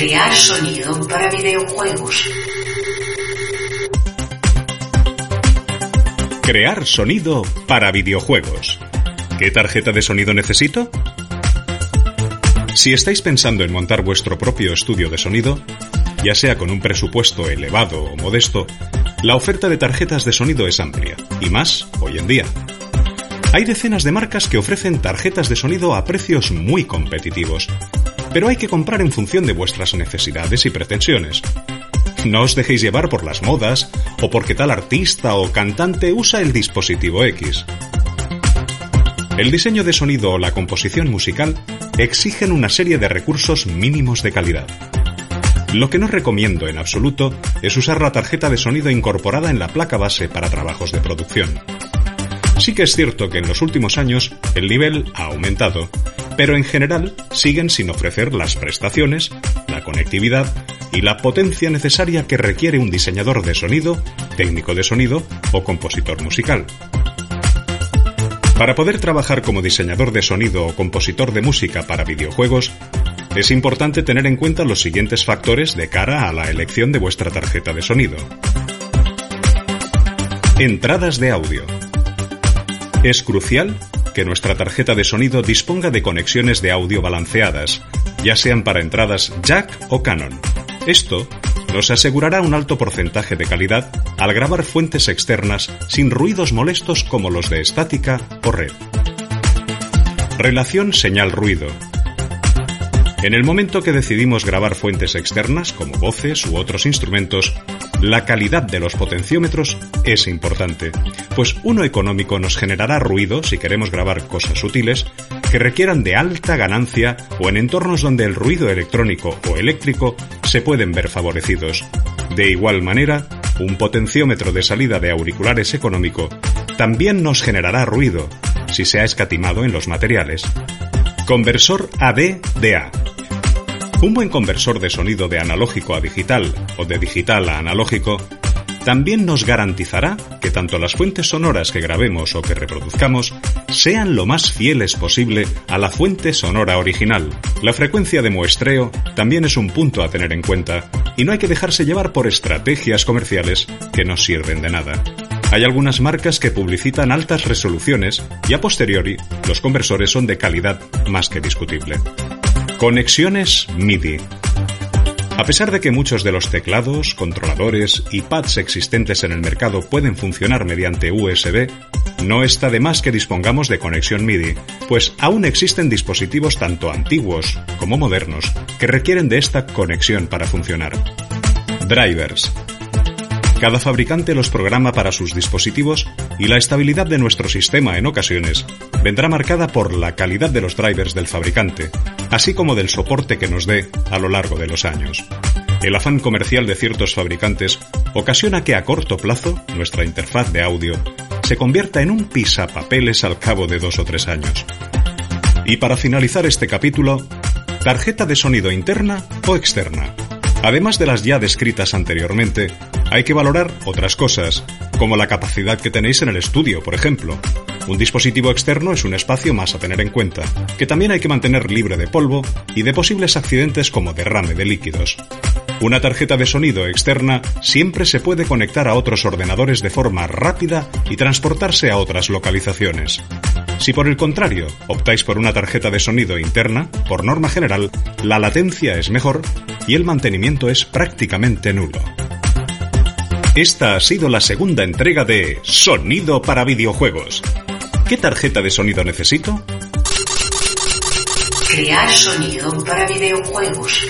Crear sonido para videojuegos. Crear sonido para videojuegos. ¿Qué tarjeta de sonido necesito? Si estáis pensando en montar vuestro propio estudio de sonido, ya sea con un presupuesto elevado o modesto, la oferta de tarjetas de sonido es amplia, y más hoy en día. Hay decenas de marcas que ofrecen tarjetas de sonido a precios muy competitivos, pero hay que comprar en función de vuestras necesidades y pretensiones. No os dejéis llevar por las modas o porque tal artista o cantante usa el dispositivo X. El diseño de sonido o la composición musical exigen una serie de recursos mínimos de calidad. Lo que no recomiendo en absoluto es usar la tarjeta de sonido incorporada en la placa base para trabajos de producción. Sí que es cierto que en los últimos años el nivel ha aumentado, pero en general siguen sin ofrecer las prestaciones, la conectividad y la potencia necesaria que requiere un diseñador de sonido, técnico de sonido o compositor musical. Para poder trabajar como diseñador de sonido o compositor de música para videojuegos, es importante tener en cuenta los siguientes factores de cara a la elección de vuestra tarjeta de sonido. Entradas de audio. Es crucial que nuestra tarjeta de sonido disponga de conexiones de audio balanceadas, ya sean para entradas jack o Canon. Esto nos asegurará un alto porcentaje de calidad al grabar fuentes externas sin ruidos molestos como los de estática o red. Relación señal-ruido. En el momento que decidimos grabar fuentes externas, como voces u otros instrumentos, la calidad de los potenciómetros es importante, pues uno económico nos generará ruido si queremos grabar cosas sutiles que requieran de alta ganancia o en entornos donde el ruido electrónico o eléctrico se pueden ver favorecidos. De igual manera, un potenciómetro de salida de auriculares económico también nos generará ruido si se ha escatimado en los materiales. Conversor AD-DA un buen conversor de sonido de analógico a digital o de digital a analógico también nos garantizará que tanto las fuentes sonoras que grabemos o que reproduzcamos sean lo más fieles posible a la fuente sonora original. La frecuencia de muestreo también es un punto a tener en cuenta y no hay que dejarse llevar por estrategias comerciales que no sirven de nada. Hay algunas marcas que publicitan altas resoluciones y a posteriori los conversores son de calidad más que discutible. Conexiones MIDI. A pesar de que muchos de los teclados, controladores y pads existentes en el mercado pueden funcionar mediante USB, no está de más que dispongamos de conexión MIDI, pues aún existen dispositivos tanto antiguos como modernos que requieren de esta conexión para funcionar. Drivers. Cada fabricante los programa para sus dispositivos y la estabilidad de nuestro sistema en ocasiones vendrá marcada por la calidad de los drivers del fabricante, así como del soporte que nos dé a lo largo de los años. El afán comercial de ciertos fabricantes ocasiona que a corto plazo nuestra interfaz de audio se convierta en un pisapapeles al cabo de dos o tres años. Y para finalizar este capítulo, tarjeta de sonido interna o externa. Además de las ya descritas anteriormente, hay que valorar otras cosas, como la capacidad que tenéis en el estudio, por ejemplo. Un dispositivo externo es un espacio más a tener en cuenta, que también hay que mantener libre de polvo y de posibles accidentes como derrame de líquidos. Una tarjeta de sonido externa siempre se puede conectar a otros ordenadores de forma rápida y transportarse a otras localizaciones. Si por el contrario optáis por una tarjeta de sonido interna, por norma general, la latencia es mejor y el mantenimiento es prácticamente nulo. Esta ha sido la segunda entrega de Sonido para videojuegos. ¿Qué tarjeta de sonido necesito? Crear sonido para videojuegos.